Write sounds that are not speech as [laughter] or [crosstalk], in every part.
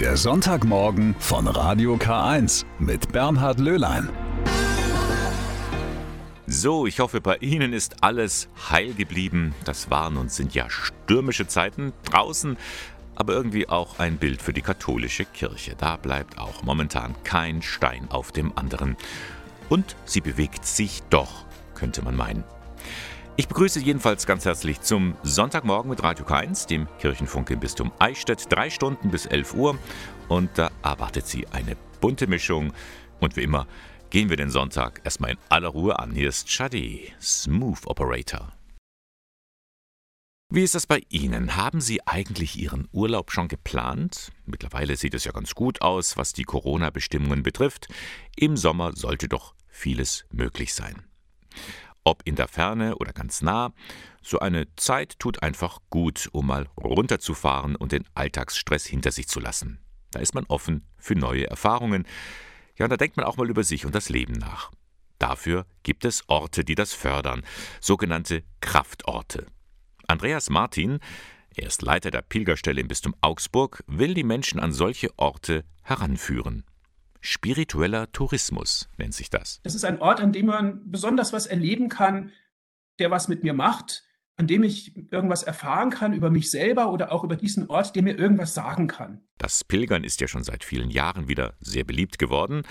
Der Sonntagmorgen von Radio K1 mit Bernhard Löhlein. So, ich hoffe, bei Ihnen ist alles heil geblieben. Das waren und sind ja stürmische Zeiten draußen, aber irgendwie auch ein Bild für die katholische Kirche. Da bleibt auch momentan kein Stein auf dem anderen. Und sie bewegt sich doch, könnte man meinen. Ich begrüße jedenfalls ganz herzlich zum Sonntagmorgen mit Radio K1, dem Kirchenfunk im Bistum Eichstätt. Drei Stunden bis 11 Uhr und da erwartet Sie eine bunte Mischung. Und wie immer gehen wir den Sonntag erstmal in aller Ruhe an. Hier ist Shadi, Smooth Operator. Wie ist das bei Ihnen? Haben Sie eigentlich Ihren Urlaub schon geplant? Mittlerweile sieht es ja ganz gut aus, was die Corona-Bestimmungen betrifft. Im Sommer sollte doch vieles möglich sein. Ob in der Ferne oder ganz nah, so eine Zeit tut einfach gut, um mal runterzufahren und den Alltagsstress hinter sich zu lassen. Da ist man offen für neue Erfahrungen. Ja, und da denkt man auch mal über sich und das Leben nach. Dafür gibt es Orte, die das fördern, sogenannte Kraftorte. Andreas Martin, er ist Leiter der Pilgerstelle im Bistum Augsburg, will die Menschen an solche Orte heranführen. Spiritueller Tourismus nennt sich das. Es ist ein Ort, an dem man besonders was erleben kann, der was mit mir macht, an dem ich irgendwas erfahren kann über mich selber oder auch über diesen Ort, der mir irgendwas sagen kann. Das Pilgern ist ja schon seit vielen Jahren wieder sehr beliebt geworden.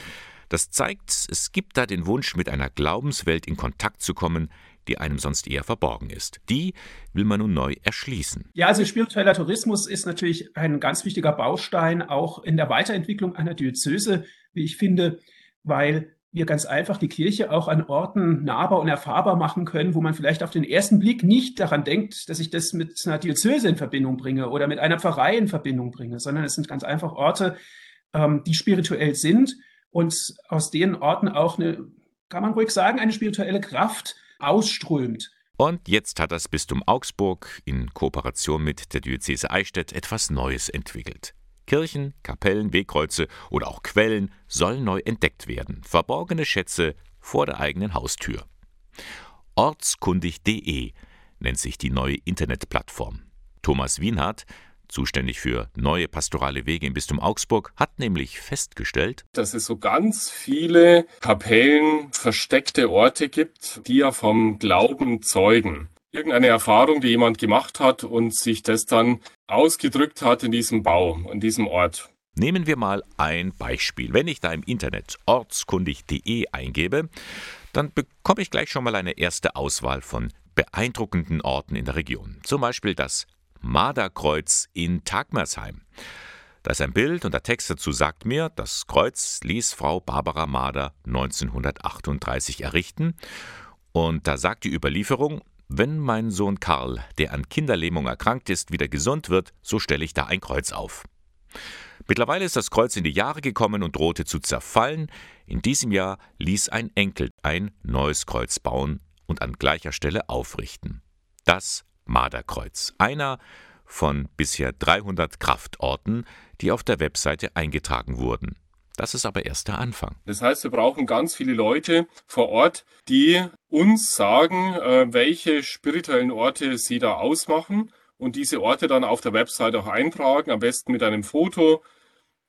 Das zeigt, es gibt da den Wunsch, mit einer Glaubenswelt in Kontakt zu kommen, die einem sonst eher verborgen ist. Die will man nun neu erschließen. Ja, also spiritueller Tourismus ist natürlich ein ganz wichtiger Baustein auch in der Weiterentwicklung einer Diözese, wie ich finde, weil wir ganz einfach die Kirche auch an Orten nahbar und erfahrbar machen können, wo man vielleicht auf den ersten Blick nicht daran denkt, dass ich das mit einer Diözese in Verbindung bringe oder mit einer Pfarrei in Verbindung bringe, sondern es sind ganz einfach Orte, ähm, die spirituell sind und aus denen Orten auch eine, kann man ruhig sagen, eine spirituelle Kraft ausströmt. Und jetzt hat das Bistum Augsburg in Kooperation mit der Diözese Eichstätt etwas Neues entwickelt. Kirchen, Kapellen, Wegkreuze oder auch Quellen sollen neu entdeckt werden. Verborgene Schätze vor der eigenen Haustür. Ortskundig.de nennt sich die neue Internetplattform. Thomas Wienhardt, zuständig für neue pastorale Wege im Bistum Augsburg, hat nämlich festgestellt, dass es so ganz viele Kapellen, versteckte Orte gibt, die ja vom Glauben zeugen. Irgendeine Erfahrung, die jemand gemacht hat und sich das dann ausgedrückt hat in diesem Bau, in diesem Ort. Nehmen wir mal ein Beispiel. Wenn ich da im Internet ortskundig.de eingebe, dann bekomme ich gleich schon mal eine erste Auswahl von beeindruckenden Orten in der Region. Zum Beispiel das Marderkreuz in Tagmersheim. Da ist ein Bild und der Text dazu sagt mir, das Kreuz ließ Frau Barbara Marder 1938 errichten. Und da sagt die Überlieferung, wenn mein Sohn Karl, der an Kinderlähmung erkrankt ist, wieder gesund wird, so stelle ich da ein Kreuz auf. Mittlerweile ist das Kreuz in die Jahre gekommen und drohte zu zerfallen. In diesem Jahr ließ ein Enkel ein neues Kreuz bauen und an gleicher Stelle aufrichten. Das Marderkreuz, einer von bisher 300 Kraftorten, die auf der Webseite eingetragen wurden. Das ist aber erst der Anfang. Das heißt, wir brauchen ganz viele Leute vor Ort, die uns sagen, äh, welche spirituellen Orte sie da ausmachen und diese Orte dann auf der Website auch eintragen, am besten mit einem Foto,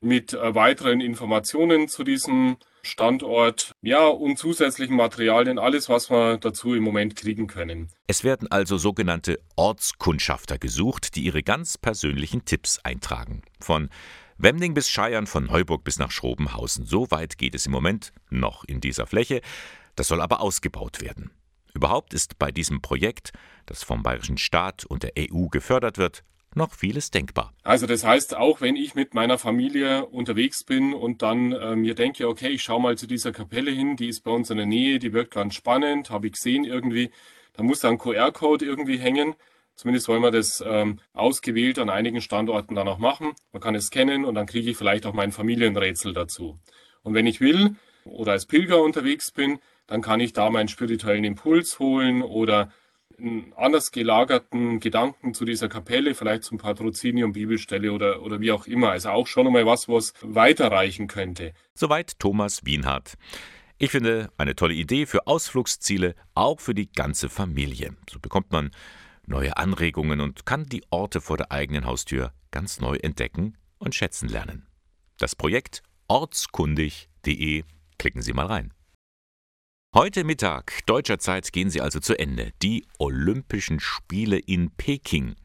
mit äh, weiteren Informationen zu diesem Standort, ja, und zusätzlichen Materialien, alles, was wir dazu im Moment kriegen können. Es werden also sogenannte Ortskundschafter gesucht, die ihre ganz persönlichen Tipps eintragen. Von Wemding bis Scheiern, von Neuburg bis nach Schrobenhausen. So weit geht es im Moment noch in dieser Fläche. Das soll aber ausgebaut werden. Überhaupt ist bei diesem Projekt, das vom Bayerischen Staat und der EU gefördert wird, noch vieles denkbar. Also das heißt, auch wenn ich mit meiner Familie unterwegs bin und dann äh, mir denke, okay, ich schaue mal zu dieser Kapelle hin, die ist bei uns in der Nähe, die wirkt ganz spannend, habe ich gesehen irgendwie, da muss da ein QR-Code irgendwie hängen. Zumindest wollen wir das ähm, ausgewählt an einigen Standorten dann auch machen. Man kann es scannen und dann kriege ich vielleicht auch mein Familienrätsel dazu. Und wenn ich will oder als Pilger unterwegs bin, dann kann ich da meinen spirituellen Impuls holen oder einen anders gelagerten Gedanken zu dieser Kapelle, vielleicht zum Patrozinium, Bibelstelle oder, oder wie auch immer. Also auch schon einmal was, was weiterreichen könnte. Soweit Thomas Wienhardt. Ich finde eine tolle Idee für Ausflugsziele, auch für die ganze Familie. So bekommt man neue Anregungen und kann die Orte vor der eigenen Haustür ganz neu entdecken, und schätzen lernen. Das Projekt ortskundig.de. Klicken Sie mal rein. Heute Mittag deutscher Zeit gehen sie also zu Ende. Die Olympischen Spiele in Peking.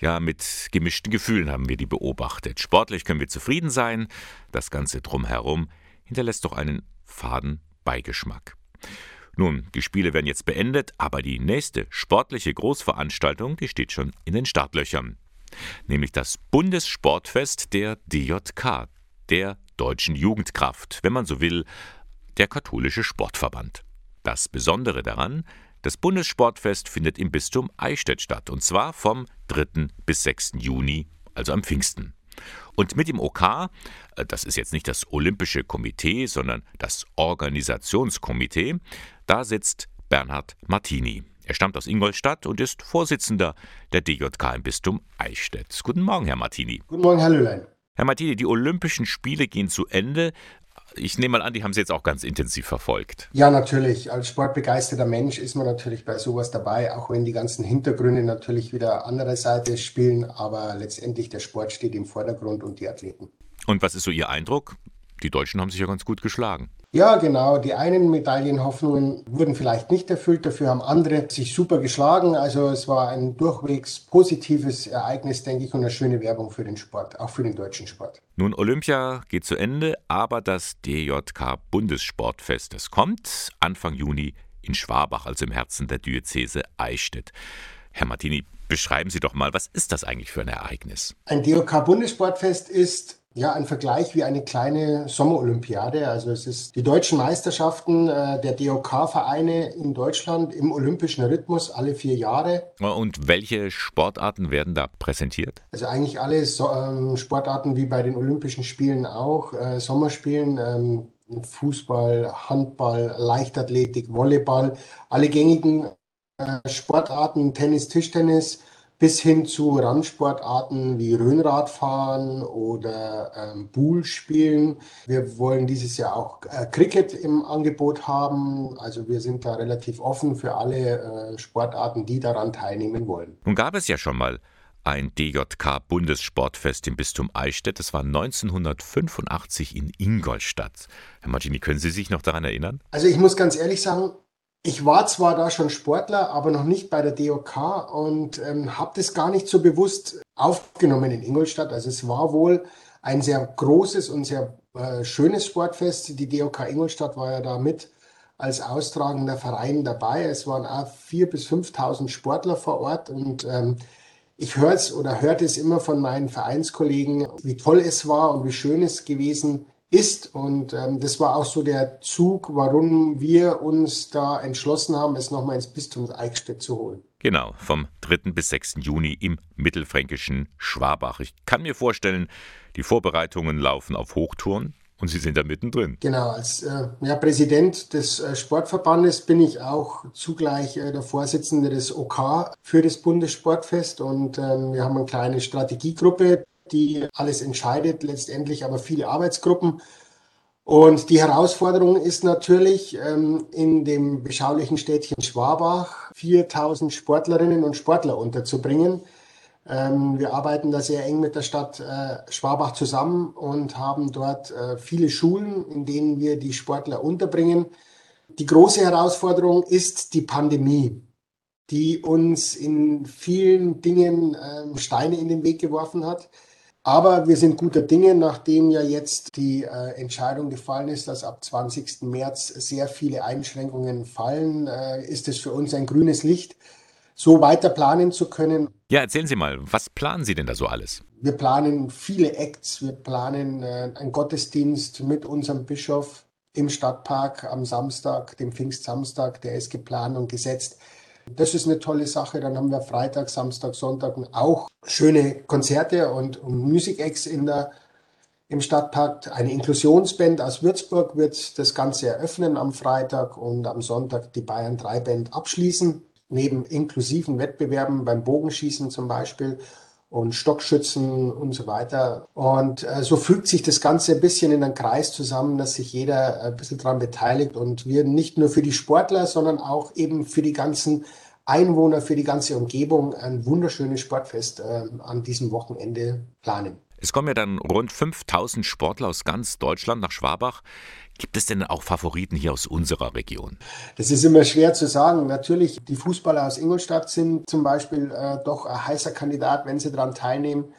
Ja, mit gemischten Gefühlen haben wir die beobachtet. Sportlich können wir zufrieden sein. Das Ganze drumherum hinterlässt doch einen faden Beigeschmack. Nun, die Spiele werden jetzt beendet, aber die nächste sportliche Großveranstaltung, die steht schon in den Startlöchern. Nämlich das Bundessportfest der DJK, der Deutschen Jugendkraft, wenn man so will, der katholische Sportverband. Das Besondere daran, das Bundessportfest findet im Bistum Eichstätt statt, und zwar vom 3. bis 6. Juni, also am Pfingsten. Und mit dem OK, äh, das ist jetzt nicht das Olympische Komitee, sondern das Organisationskomitee, da sitzt Bernhard Martini. Er stammt aus Ingolstadt und ist Vorsitzender der DJK im Bistum Eichstätt. Guten Morgen, Herr Martini. Guten Morgen, Herr Löhlein. Herr Martini, die Olympischen Spiele gehen zu Ende. Ich nehme mal an, die haben Sie jetzt auch ganz intensiv verfolgt. Ja, natürlich. Als sportbegeisterter Mensch ist man natürlich bei sowas dabei, auch wenn die ganzen Hintergründe natürlich wieder andere Seite spielen. Aber letztendlich der Sport steht im Vordergrund und die Athleten. Und was ist so Ihr Eindruck? Die Deutschen haben sich ja ganz gut geschlagen. Ja, genau. Die einen Medaillenhoffnungen wurden vielleicht nicht erfüllt, dafür haben andere sich super geschlagen. Also es war ein durchwegs positives Ereignis, denke ich, und eine schöne Werbung für den Sport, auch für den deutschen Sport. Nun, Olympia geht zu Ende, aber das DJK Bundessportfest, das kommt Anfang Juni in Schwabach, also im Herzen der Diözese Eichstätt. Herr Martini, beschreiben Sie doch mal, was ist das eigentlich für ein Ereignis? Ein DJK Bundessportfest ist ja, ein Vergleich wie eine kleine Sommerolympiade. Also es ist die deutschen Meisterschaften äh, der DOK-Vereine in Deutschland im olympischen Rhythmus alle vier Jahre. Und welche Sportarten werden da präsentiert? Also eigentlich alle so, ähm, Sportarten wie bei den Olympischen Spielen auch, äh, Sommerspielen, ähm, Fußball, Handball, Leichtathletik, Volleyball, alle gängigen äh, Sportarten, Tennis, Tischtennis, bis hin zu Randsportarten wie Röhnradfahren oder ähm, Pool spielen. Wir wollen dieses Jahr auch äh, Cricket im Angebot haben. Also wir sind da relativ offen für alle äh, Sportarten, die daran teilnehmen wollen. Nun gab es ja schon mal ein DJK-Bundessportfest im Bistum Eichstätt. Das war 1985 in Ingolstadt. Herr Martini, können Sie sich noch daran erinnern? Also ich muss ganz ehrlich sagen, ich war zwar da schon Sportler, aber noch nicht bei der DOK und ähm, habe das gar nicht so bewusst aufgenommen in Ingolstadt. Also es war wohl ein sehr großes und sehr äh, schönes Sportfest. Die DOK Ingolstadt war ja da mit als austragender Verein dabei. Es waren auch 4.000 bis 5.000 Sportler vor Ort und ähm, ich höre es oder hörte es immer von meinen Vereinskollegen, wie toll es war und wie schön es gewesen ist. Und ähm, das war auch so der Zug, warum wir uns da entschlossen haben, es nochmal ins Bistum Eichstätt zu holen. Genau, vom 3. bis 6. Juni im mittelfränkischen Schwabach. Ich kann mir vorstellen, die Vorbereitungen laufen auf Hochtouren. Und Sie sind da mittendrin. Genau, als äh, ja, Präsident des äh, Sportverbandes bin ich auch zugleich äh, der Vorsitzende des OK für das Bundessportfest und ähm, wir haben eine kleine Strategiegruppe, die alles entscheidet, letztendlich aber viele Arbeitsgruppen. Und die Herausforderung ist natürlich, ähm, in dem beschaulichen Städtchen Schwabach 4000 Sportlerinnen und Sportler unterzubringen. Ähm, wir arbeiten da sehr eng mit der Stadt äh, Schwabach zusammen und haben dort äh, viele Schulen, in denen wir die Sportler unterbringen. Die große Herausforderung ist die Pandemie, die uns in vielen Dingen ähm, Steine in den Weg geworfen hat. Aber wir sind guter Dinge, nachdem ja jetzt die äh, Entscheidung gefallen ist, dass ab 20. März sehr viele Einschränkungen fallen, äh, ist es für uns ein grünes Licht, so weiter planen zu können. Ja, erzählen Sie mal, was planen Sie denn da so alles? Wir planen viele Acts, wir planen äh, einen Gottesdienst mit unserem Bischof im Stadtpark am Samstag, dem Pfingstsamstag, der ist geplant und gesetzt. Das ist eine tolle Sache. Dann haben wir Freitag, Samstag, Sonntag auch schöne Konzerte und, und Music Acts in der, im Stadtpark. Eine Inklusionsband aus Würzburg wird das Ganze eröffnen am Freitag und am Sonntag die Bayern 3 Band abschließen. Neben inklusiven Wettbewerben beim Bogenschießen zum Beispiel und Stockschützen und so weiter. Und äh, so fügt sich das Ganze ein bisschen in einen Kreis zusammen, dass sich jeder ein bisschen daran beteiligt und wir nicht nur für die Sportler, sondern auch eben für die ganzen Einwohner, für die ganze Umgebung ein wunderschönes Sportfest äh, an diesem Wochenende planen. Es kommen ja dann rund 5000 Sportler aus ganz Deutschland nach Schwabach. Gibt es denn auch Favoriten hier aus unserer Region? Das ist immer schwer zu sagen. Natürlich, die Fußballer aus Ingolstadt sind zum Beispiel äh, doch ein heißer Kandidat, wenn sie daran teilnehmen.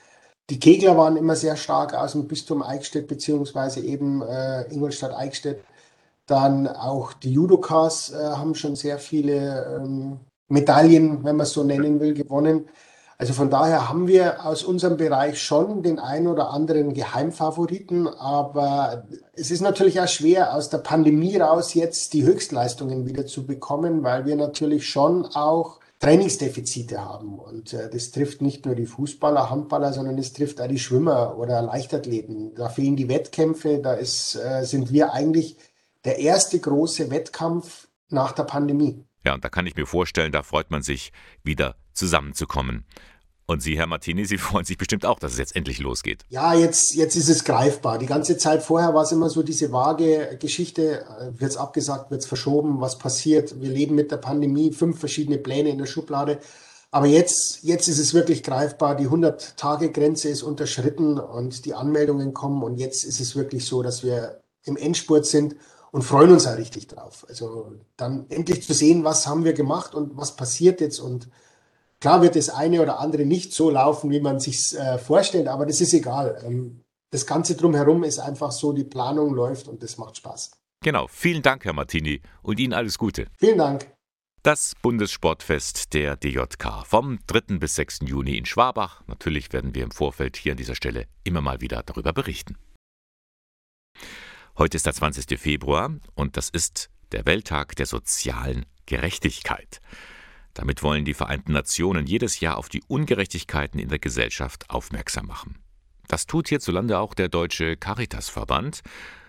Die Kegler waren immer sehr stark aus dem Bistum Eichstätt beziehungsweise eben äh, Ingolstadt-Eichstätt. Dann auch die Judokas äh, haben schon sehr viele ähm, Medaillen, wenn man es so nennen will, gewonnen. Also von daher haben wir aus unserem Bereich schon den einen oder anderen Geheimfavoriten, aber es ist natürlich auch schwer, aus der Pandemie raus jetzt die Höchstleistungen wieder zu bekommen, weil wir natürlich schon auch Trainingsdefizite haben. Und äh, das trifft nicht nur die Fußballer, Handballer, sondern es trifft auch die Schwimmer oder Leichtathleten. Da fehlen die Wettkämpfe, da ist, äh, sind wir eigentlich der erste große Wettkampf nach der Pandemie. Ja, und da kann ich mir vorstellen, da freut man sich, wieder zusammenzukommen. Und Sie, Herr Martini, Sie [laughs] freuen sich bestimmt auch, dass es jetzt endlich losgeht. Ja, jetzt, jetzt ist es greifbar. Die ganze Zeit vorher war es immer so diese vage Geschichte, wird es abgesagt, wird es verschoben, was passiert. Wir leben mit der Pandemie, fünf verschiedene Pläne in der Schublade. Aber jetzt, jetzt ist es wirklich greifbar. Die 100-Tage-Grenze ist unterschritten und die Anmeldungen kommen. Und jetzt ist es wirklich so, dass wir im Endspurt sind und freuen uns auch richtig drauf. Also dann endlich zu sehen, was haben wir gemacht und was passiert jetzt. Und klar wird das eine oder andere nicht so laufen, wie man sich äh, vorstellt, aber das ist egal. Ähm, das Ganze drumherum ist einfach so, die Planung läuft und das macht Spaß. Genau. Vielen Dank, Herr Martini, und Ihnen alles Gute. Vielen Dank. Das Bundessportfest der DJK vom 3. bis 6. Juni in Schwabach. Natürlich werden wir im Vorfeld hier an dieser Stelle immer mal wieder darüber berichten. Heute ist der 20. Februar und das ist der Welttag der sozialen Gerechtigkeit. Damit wollen die Vereinten Nationen jedes Jahr auf die Ungerechtigkeiten in der Gesellschaft aufmerksam machen. Das tut hierzulande auch der Deutsche Caritasverband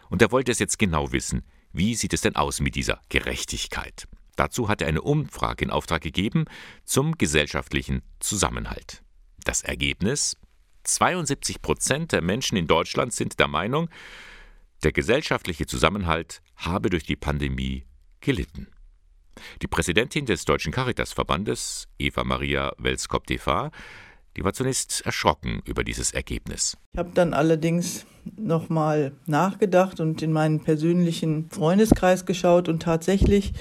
und er wollte es jetzt genau wissen, wie sieht es denn aus mit dieser Gerechtigkeit? Dazu hat er eine Umfrage in Auftrag gegeben zum gesellschaftlichen Zusammenhalt. Das Ergebnis? 72 Prozent der Menschen in Deutschland sind der Meinung, der gesellschaftliche Zusammenhalt habe durch die Pandemie gelitten. Die Präsidentin des Deutschen Caritasverbandes, Eva Maria Welskop-Defa, die war zunächst erschrocken über dieses Ergebnis. Ich habe dann allerdings nochmal nachgedacht und in meinen persönlichen Freundeskreis geschaut und tatsächlich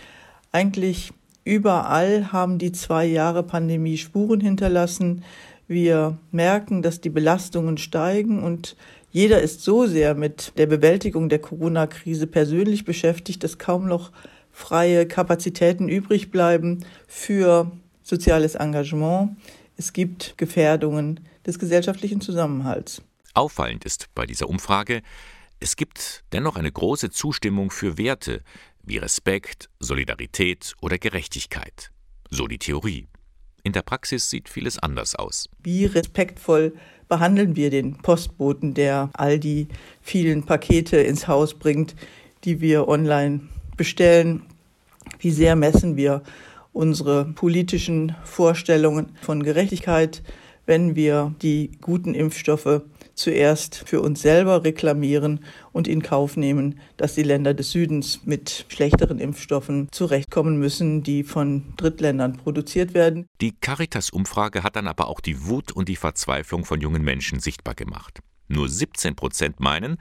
eigentlich überall haben die zwei Jahre Pandemie Spuren hinterlassen. Wir merken, dass die Belastungen steigen und jeder ist so sehr mit der Bewältigung der Corona-Krise persönlich beschäftigt, dass kaum noch freie Kapazitäten übrig bleiben für soziales Engagement. Es gibt Gefährdungen des gesellschaftlichen Zusammenhalts. Auffallend ist bei dieser Umfrage, es gibt dennoch eine große Zustimmung für Werte wie Respekt, Solidarität oder Gerechtigkeit. So die Theorie. In der Praxis sieht vieles anders aus. Wie respektvoll behandeln wir den Postboten, der all die vielen Pakete ins Haus bringt, die wir online bestellen? Wie sehr messen wir unsere politischen Vorstellungen von Gerechtigkeit, wenn wir die guten Impfstoffe zuerst für uns selber reklamieren und in Kauf nehmen, dass die Länder des Südens mit schlechteren Impfstoffen zurechtkommen müssen, die von Drittländern produziert werden. Die Caritas-Umfrage hat dann aber auch die Wut und die Verzweiflung von jungen Menschen sichtbar gemacht. Nur 17 Prozent meinen,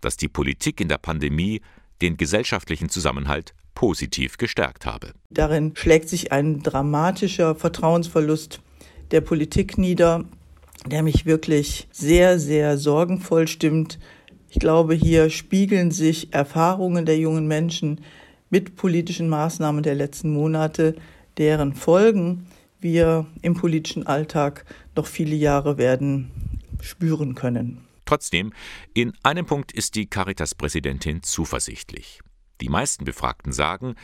dass die Politik in der Pandemie den gesellschaftlichen Zusammenhalt positiv gestärkt habe. Darin schlägt sich ein dramatischer Vertrauensverlust der Politik nieder, der mich wirklich sehr, sehr sorgenvoll stimmt. Ich glaube, hier spiegeln sich Erfahrungen der jungen Menschen mit politischen Maßnahmen der letzten Monate, deren Folgen wir im politischen Alltag noch viele Jahre werden spüren können. Trotzdem, in einem Punkt ist die Caritas-Präsidentin zuversichtlich. Die meisten Befragten sagen,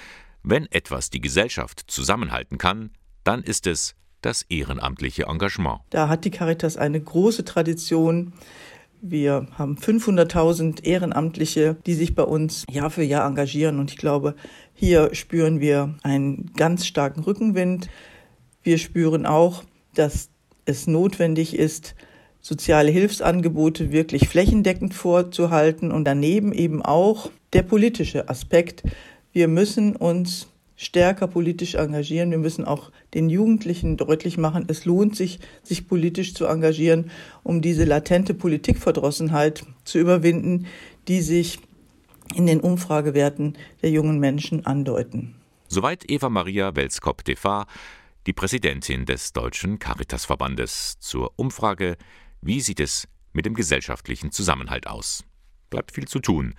wenn etwas die Gesellschaft zusammenhalten kann, dann ist es das ehrenamtliche Engagement. Da hat die Caritas eine große Tradition. Wir haben 500.000 Ehrenamtliche, die sich bei uns Jahr für Jahr engagieren. Und ich glaube, hier spüren wir einen ganz starken Rückenwind. Wir spüren auch, dass es notwendig ist, soziale Hilfsangebote wirklich flächendeckend vorzuhalten und daneben eben auch der politische Aspekt. Wir müssen uns stärker politisch engagieren. Wir müssen auch den Jugendlichen deutlich machen, es lohnt sich, sich politisch zu engagieren, um diese latente Politikverdrossenheit zu überwinden, die sich in den Umfragewerten der jungen Menschen andeuten. Soweit Eva Maria Welskop-Defa, die Präsidentin des Deutschen Caritasverbandes, zur Umfrage, wie sieht es mit dem gesellschaftlichen Zusammenhalt aus? Bleibt viel zu tun.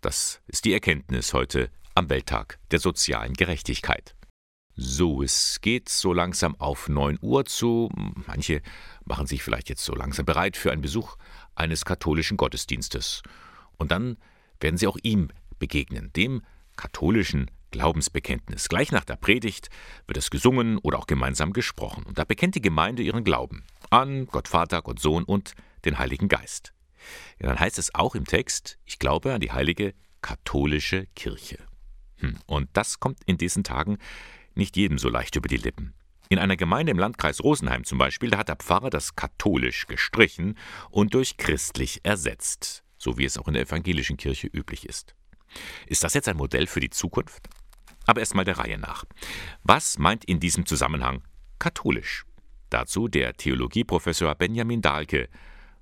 Das ist die Erkenntnis heute am Welttag der sozialen Gerechtigkeit. So, es geht so langsam auf 9 Uhr zu. Manche machen sich vielleicht jetzt so langsam bereit für einen Besuch eines katholischen Gottesdienstes. Und dann werden sie auch ihm begegnen, dem katholischen Glaubensbekenntnis. Gleich nach der Predigt wird es gesungen oder auch gemeinsam gesprochen. Und da bekennt die Gemeinde ihren Glauben an Gott Vater, Gott Sohn und den Heiligen Geist. Ja, dann heißt es auch im Text, ich glaube an die heilige katholische Kirche. Hm, und das kommt in diesen Tagen nicht jedem so leicht über die Lippen. In einer Gemeinde im Landkreis Rosenheim zum Beispiel, da hat der Pfarrer das katholisch gestrichen und durch christlich ersetzt, so wie es auch in der evangelischen Kirche üblich ist. Ist das jetzt ein Modell für die Zukunft? Aber erstmal der Reihe nach. Was meint in diesem Zusammenhang katholisch? Dazu der Theologieprofessor Benjamin Dahlke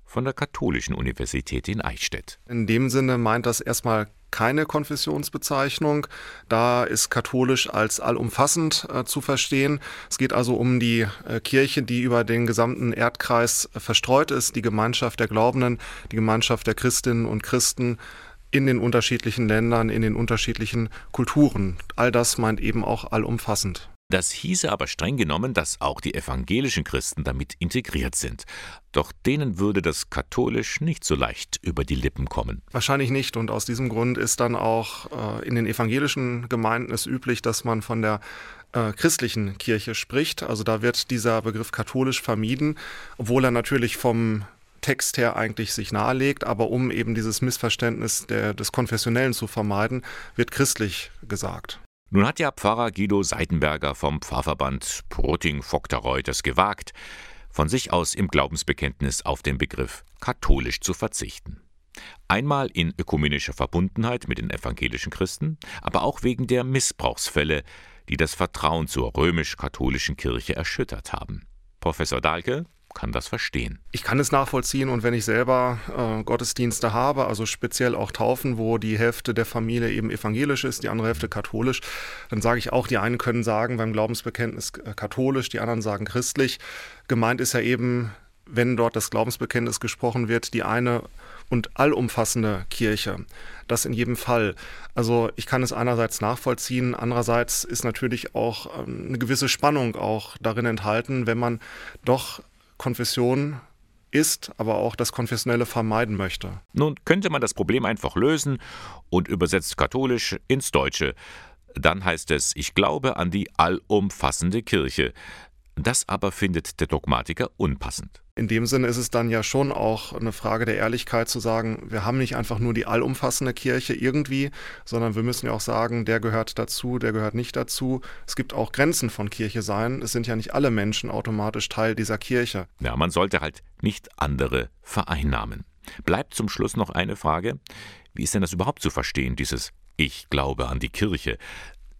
von der Katholischen Universität in Eichstätt. In dem Sinne meint das erstmal keine Konfessionsbezeichnung. Da ist katholisch als allumfassend äh, zu verstehen. Es geht also um die äh, Kirche, die über den gesamten Erdkreis äh, verstreut ist, die Gemeinschaft der Glaubenden, die Gemeinschaft der Christinnen und Christen in den unterschiedlichen Ländern, in den unterschiedlichen Kulturen. All das meint eben auch allumfassend. Das hieße aber streng genommen, dass auch die evangelischen Christen damit integriert sind. Doch denen würde das katholisch nicht so leicht über die Lippen kommen. Wahrscheinlich nicht. Und aus diesem Grund ist dann auch äh, in den evangelischen Gemeinden es üblich, dass man von der äh, christlichen Kirche spricht. Also da wird dieser Begriff katholisch vermieden, obwohl er natürlich vom Text her eigentlich sich nahelegt, aber um eben dieses Missverständnis der, des Konfessionellen zu vermeiden, wird christlich gesagt. Nun hat ja Pfarrer Guido Seidenberger vom Pfarrverband Proting-Vogtereuth es gewagt, von sich aus im Glaubensbekenntnis auf den Begriff katholisch zu verzichten. Einmal in ökumenischer Verbundenheit mit den evangelischen Christen, aber auch wegen der Missbrauchsfälle, die das Vertrauen zur römisch-katholischen Kirche erschüttert haben. Professor Dahlke kann das verstehen. Ich kann es nachvollziehen und wenn ich selber äh, Gottesdienste habe, also speziell auch Taufen, wo die Hälfte der Familie eben evangelisch ist, die andere Hälfte katholisch, dann sage ich auch, die einen können sagen beim Glaubensbekenntnis äh, katholisch, die anderen sagen christlich. Gemeint ist ja eben, wenn dort das Glaubensbekenntnis gesprochen wird, die eine und allumfassende Kirche. Das in jedem Fall. Also ich kann es einerseits nachvollziehen, andererseits ist natürlich auch ähm, eine gewisse Spannung auch darin enthalten, wenn man doch Konfession ist, aber auch das Konfessionelle vermeiden möchte. Nun könnte man das Problem einfach lösen und übersetzt katholisch ins Deutsche. Dann heißt es, ich glaube an die allumfassende Kirche. Das aber findet der Dogmatiker unpassend. In dem Sinne ist es dann ja schon auch eine Frage der Ehrlichkeit zu sagen, wir haben nicht einfach nur die allumfassende Kirche irgendwie, sondern wir müssen ja auch sagen, der gehört dazu, der gehört nicht dazu. Es gibt auch Grenzen von Kirche sein. Es sind ja nicht alle Menschen automatisch Teil dieser Kirche. Ja, man sollte halt nicht andere vereinnahmen. Bleibt zum Schluss noch eine Frage. Wie ist denn das überhaupt zu verstehen, dieses Ich glaube an die Kirche?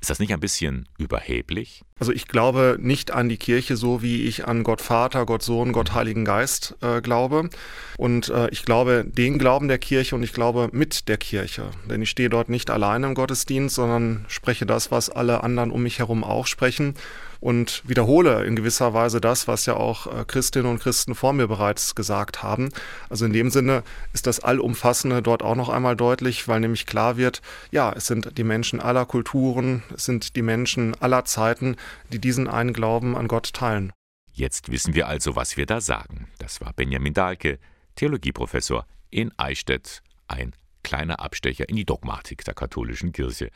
Ist das nicht ein bisschen überheblich? Also ich glaube nicht an die Kirche so, wie ich an Gott Vater, Gott Sohn, Gott Heiligen Geist äh, glaube. Und äh, ich glaube den Glauben der Kirche und ich glaube mit der Kirche. Denn ich stehe dort nicht alleine im Gottesdienst, sondern spreche das, was alle anderen um mich herum auch sprechen und wiederhole in gewisser Weise das, was ja auch äh, Christinnen und Christen vor mir bereits gesagt haben. Also in dem Sinne ist das Allumfassende dort auch noch einmal deutlich, weil nämlich klar wird, ja, es sind die Menschen aller Kulturen, es sind die Menschen aller Zeiten, die diesen einen Glauben an Gott teilen. Jetzt wissen wir also, was wir da sagen. Das war Benjamin Dahlke, Theologieprofessor in Eichstätt, ein kleiner Abstecher in die Dogmatik der katholischen Kirche.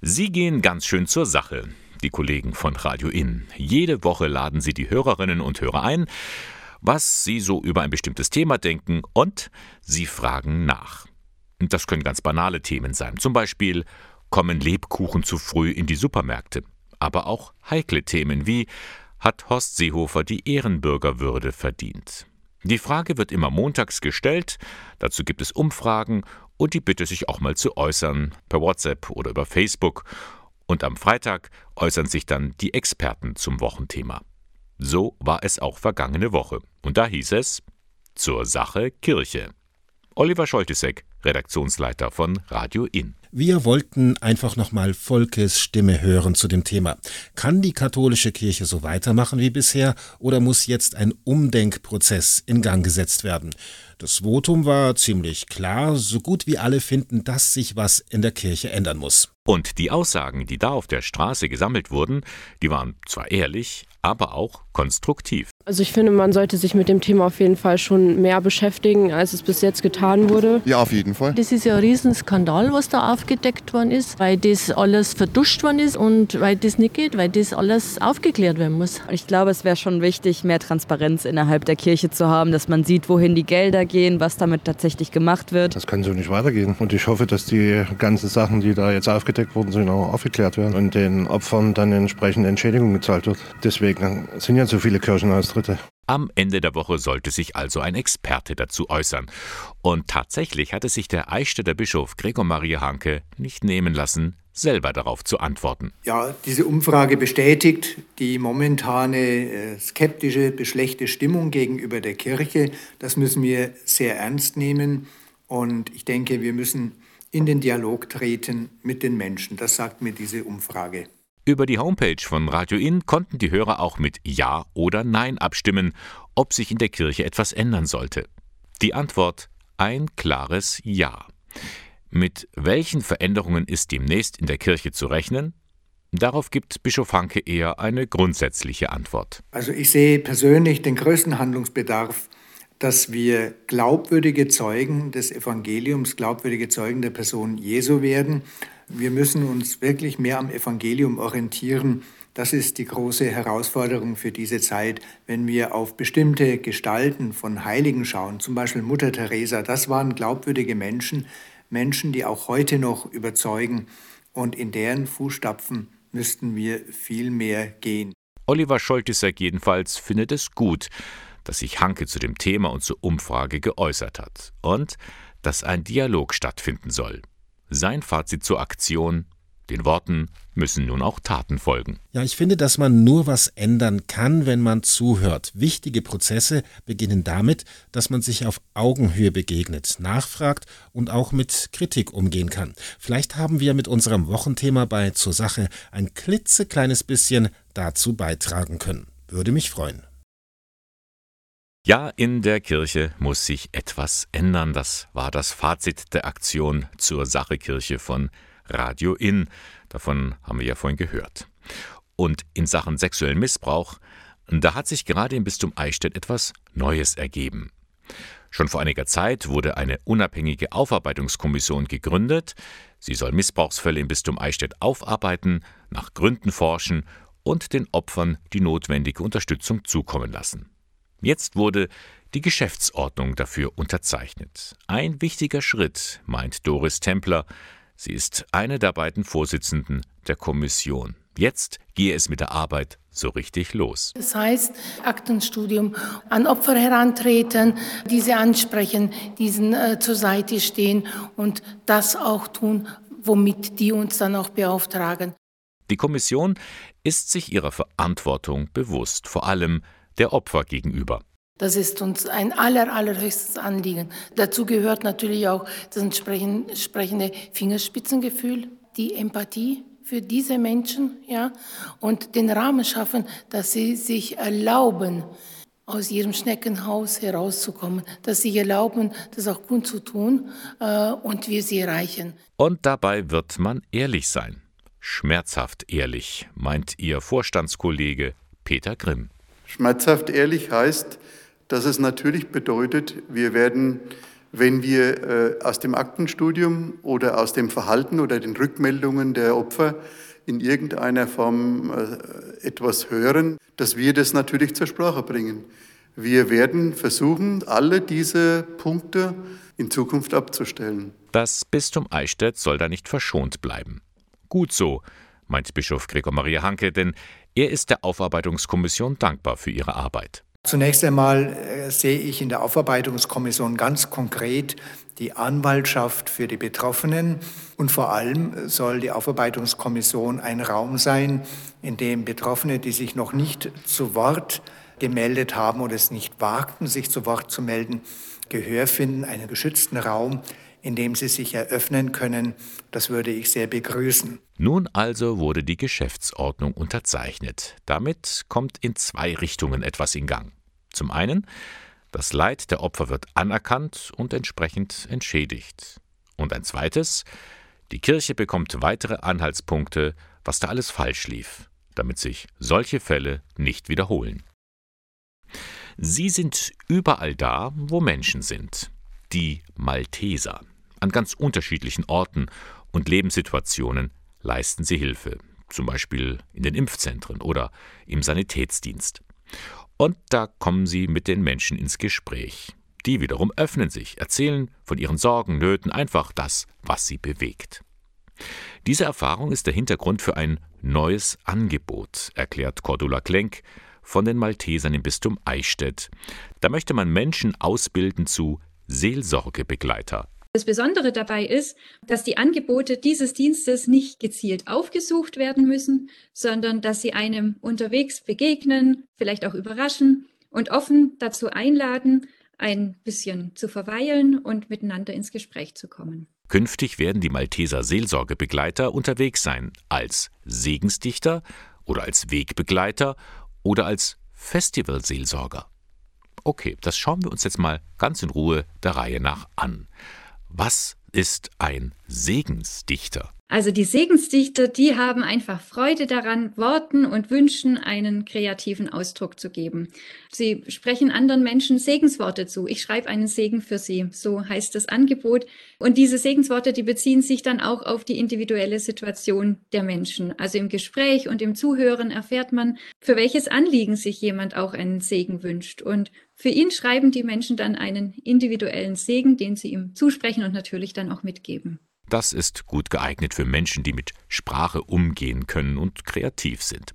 Sie gehen ganz schön zur Sache die Kollegen von Radio Inn. Jede Woche laden sie die Hörerinnen und Hörer ein, was sie so über ein bestimmtes Thema denken und sie fragen nach. Das können ganz banale Themen sein, zum Beispiel kommen Lebkuchen zu früh in die Supermärkte, aber auch heikle Themen wie hat Horst Seehofer die Ehrenbürgerwürde verdient. Die Frage wird immer montags gestellt, dazu gibt es Umfragen und die Bitte, sich auch mal zu äußern, per WhatsApp oder über Facebook Und am Freitag äußern sich dann die Experten zum Wochenthema. So war es auch vergangene Woche. Und da hieß es zur Sache Kirche. Oliver Scholtisek, Redaktionsleiter von Radio In. Wir wollten einfach nochmal Volkes Stimme hören zu dem Thema. Kann die katholische Kirche so weitermachen wie bisher oder muss jetzt ein Umdenkprozess in Gang gesetzt werden? Das Votum war ziemlich klar, so gut wie alle finden, dass sich was in der Kirche ändern muss. Und die Aussagen, die da auf der Straße gesammelt wurden, die waren zwar ehrlich, aber auch konstruktiv. Also ich finde, man sollte sich mit dem Thema auf jeden Fall schon mehr beschäftigen, als es bis jetzt getan wurde. Ja, auf jeden Fall. Das ist ja ein Riesenskandal, was da aufgedeckt worden ist, weil das alles verduscht worden ist und weil das nicht geht, weil das alles aufgeklärt werden muss. Ich glaube, es wäre schon wichtig, mehr Transparenz innerhalb der Kirche zu haben, dass man sieht, wohin die Gelder gehen, was damit tatsächlich gemacht wird. Das kann so nicht weitergehen. Und ich hoffe, dass die ganzen Sachen, die da jetzt aufgedeckt wurden sind, auch aufgeklärt werden und den Opfern dann entsprechende Entschädigung gezahlt wird. Deswegen sind ja so viele Kirchenaustritte. Am Ende der Woche sollte sich also ein Experte dazu äußern. Und tatsächlich hatte sich der Eichstätter Bischof Gregor Maria Hanke nicht nehmen lassen, selber darauf zu antworten. Ja, diese Umfrage bestätigt die momentane äh, skeptische, beschlechte Stimmung gegenüber der Kirche. Das müssen wir sehr ernst nehmen. Und ich denke, wir müssen in den Dialog treten mit den Menschen. Das sagt mir diese Umfrage. Über die Homepage von Radio In konnten die Hörer auch mit Ja oder Nein abstimmen, ob sich in der Kirche etwas ändern sollte. Die Antwort ein klares Ja. Mit welchen Veränderungen ist demnächst in der Kirche zu rechnen? Darauf gibt Bischof Hanke eher eine grundsätzliche Antwort. Also ich sehe persönlich den größten Handlungsbedarf, dass wir glaubwürdige Zeugen des Evangeliums, glaubwürdige Zeugen der Person Jesu werden wir müssen uns wirklich mehr am Evangelium orientieren. Das ist die große Herausforderung für diese Zeit, wenn wir auf bestimmte Gestalten von Heiligen schauen, zum Beispiel Mutter Teresa. Das waren glaubwürdige Menschen, Menschen, die auch heute noch überzeugen. Und in deren Fußstapfen müssten wir viel mehr gehen. Oliver Scholtisek jedenfalls findet es gut, dass sich Hanke zu dem Thema und zur Umfrage geäußert hat und dass ein Dialog stattfinden soll. Sein Fazit zur Aktion den Worten müssen nun auch Taten folgen. Ja, ich finde, dass man nur was ändern kann, wenn man zuhört. Wichtige Prozesse beginnen damit, dass man sich auf Augenhöhe begegnet, nachfragt und auch mit Kritik umgehen kann. Vielleicht haben wir mit unserem Wochenthema bei zur Sache ein klitzekleines bisschen dazu beitragen können. Würde mich freuen. Ja, in der Kirche muss sich etwas ändern. Das war das Fazit der Aktion zur Sache Kirche von Radio In. Davon haben wir ja vorhin gehört. Und in Sachen sexuellen Missbrauch, da hat sich gerade im Bistum Eichstätt etwas Neues ergeben. Schon vor einiger Zeit wurde eine unabhängige Aufarbeitungskommission gegründet. Sie soll Missbrauchsfälle im Bistum Eichstätt aufarbeiten, nach Gründen forschen und den Opfern die notwendige Unterstützung zukommen lassen. Jetzt wurde die Geschäftsordnung dafür unterzeichnet. Ein wichtiger Schritt, meint Doris Templer. Sie ist eine der beiden Vorsitzenden der Kommission. Jetzt gehe es mit der Arbeit so richtig los. Das heißt, Aktenstudium an Opfer herantreten, diese ansprechen, diesen äh, zur Seite stehen und das auch tun, womit die uns dann auch beauftragen. Die Kommission ist sich ihrer Verantwortung bewusst, vor allem der Opfer gegenüber. Das ist uns ein aller, allerhöchstes Anliegen. Dazu gehört natürlich auch das entsprechende Fingerspitzengefühl, die Empathie für diese Menschen, ja, und den Rahmen schaffen, dass sie sich erlauben, aus ihrem Schneckenhaus herauszukommen, dass sie erlauben, das auch kundzutun äh, und wir sie erreichen. Und dabei wird man ehrlich sein. Schmerzhaft ehrlich, meint ihr Vorstandskollege Peter Grimm. Schmerzhaft ehrlich heißt, dass es natürlich bedeutet, wir werden, wenn wir äh, aus dem Aktenstudium oder aus dem Verhalten oder den Rückmeldungen der Opfer in irgendeiner Form äh, etwas hören, dass wir das natürlich zur Sprache bringen. Wir werden versuchen, alle diese Punkte in Zukunft abzustellen. Das Bistum Eichstätt soll da nicht verschont bleiben. Gut so, meint Bischof Gregor Maria Hanke, denn er ist der Aufarbeitungskommission dankbar für ihre Arbeit. Zunächst einmal äh, sehe ich in der Aufarbeitungskommission ganz konkret die Anwaltschaft für die Betroffenen und vor allem soll die Aufarbeitungskommission ein Raum sein, in dem Betroffene, die sich noch nicht zu Wort gemeldet haben oder es nicht wagten, sich zu Wort zu melden, Gehör finden, einen geschützten Raum, in dem sie sich eröffnen können. Das würde ich sehr begrüßen. Nun also wurde die Geschäftsordnung unterzeichnet. Damit kommt in zwei Richtungen etwas in Gang. Zum einen, das Leid der Opfer wird anerkannt und entsprechend entschädigt. Und ein zweites, die Kirche bekommt weitere Anhaltspunkte, was da alles falsch lief, damit sich solche Fälle nicht wiederholen. Sie sind überall da, wo Menschen sind. Die Malteser. An ganz unterschiedlichen Orten und Lebenssituationen leisten sie Hilfe, zum Beispiel in den Impfzentren oder im Sanitätsdienst. Und da kommen sie mit den Menschen ins Gespräch. Die wiederum öffnen sich, erzählen von ihren Sorgen, Nöten, einfach das, was sie bewegt. Diese Erfahrung ist der Hintergrund für ein neues Angebot, erklärt Cordula Klenk von den Maltesern im Bistum Eichstätt. Da möchte man Menschen ausbilden zu Seelsorgebegleiter. Das Besondere dabei ist, dass die Angebote dieses Dienstes nicht gezielt aufgesucht werden müssen, sondern dass sie einem unterwegs begegnen, vielleicht auch überraschen und offen dazu einladen, ein bisschen zu verweilen und miteinander ins Gespräch zu kommen. Künftig werden die Malteser Seelsorgebegleiter unterwegs sein, als Segensdichter oder als Wegbegleiter oder als Festivalseelsorger. Okay, das schauen wir uns jetzt mal ganz in Ruhe der Reihe nach an. Was ist ein Segensdichter? Also die Segensdichter, die haben einfach Freude daran, Worten und Wünschen einen kreativen Ausdruck zu geben. Sie sprechen anderen Menschen Segensworte zu. Ich schreibe einen Segen für sie, so heißt das Angebot. Und diese Segensworte, die beziehen sich dann auch auf die individuelle Situation der Menschen. Also im Gespräch und im Zuhören erfährt man, für welches Anliegen sich jemand auch einen Segen wünscht. Und für ihn schreiben die Menschen dann einen individuellen Segen, den sie ihm zusprechen und natürlich dann auch mitgeben. Das ist gut geeignet für Menschen, die mit Sprache umgehen können und kreativ sind.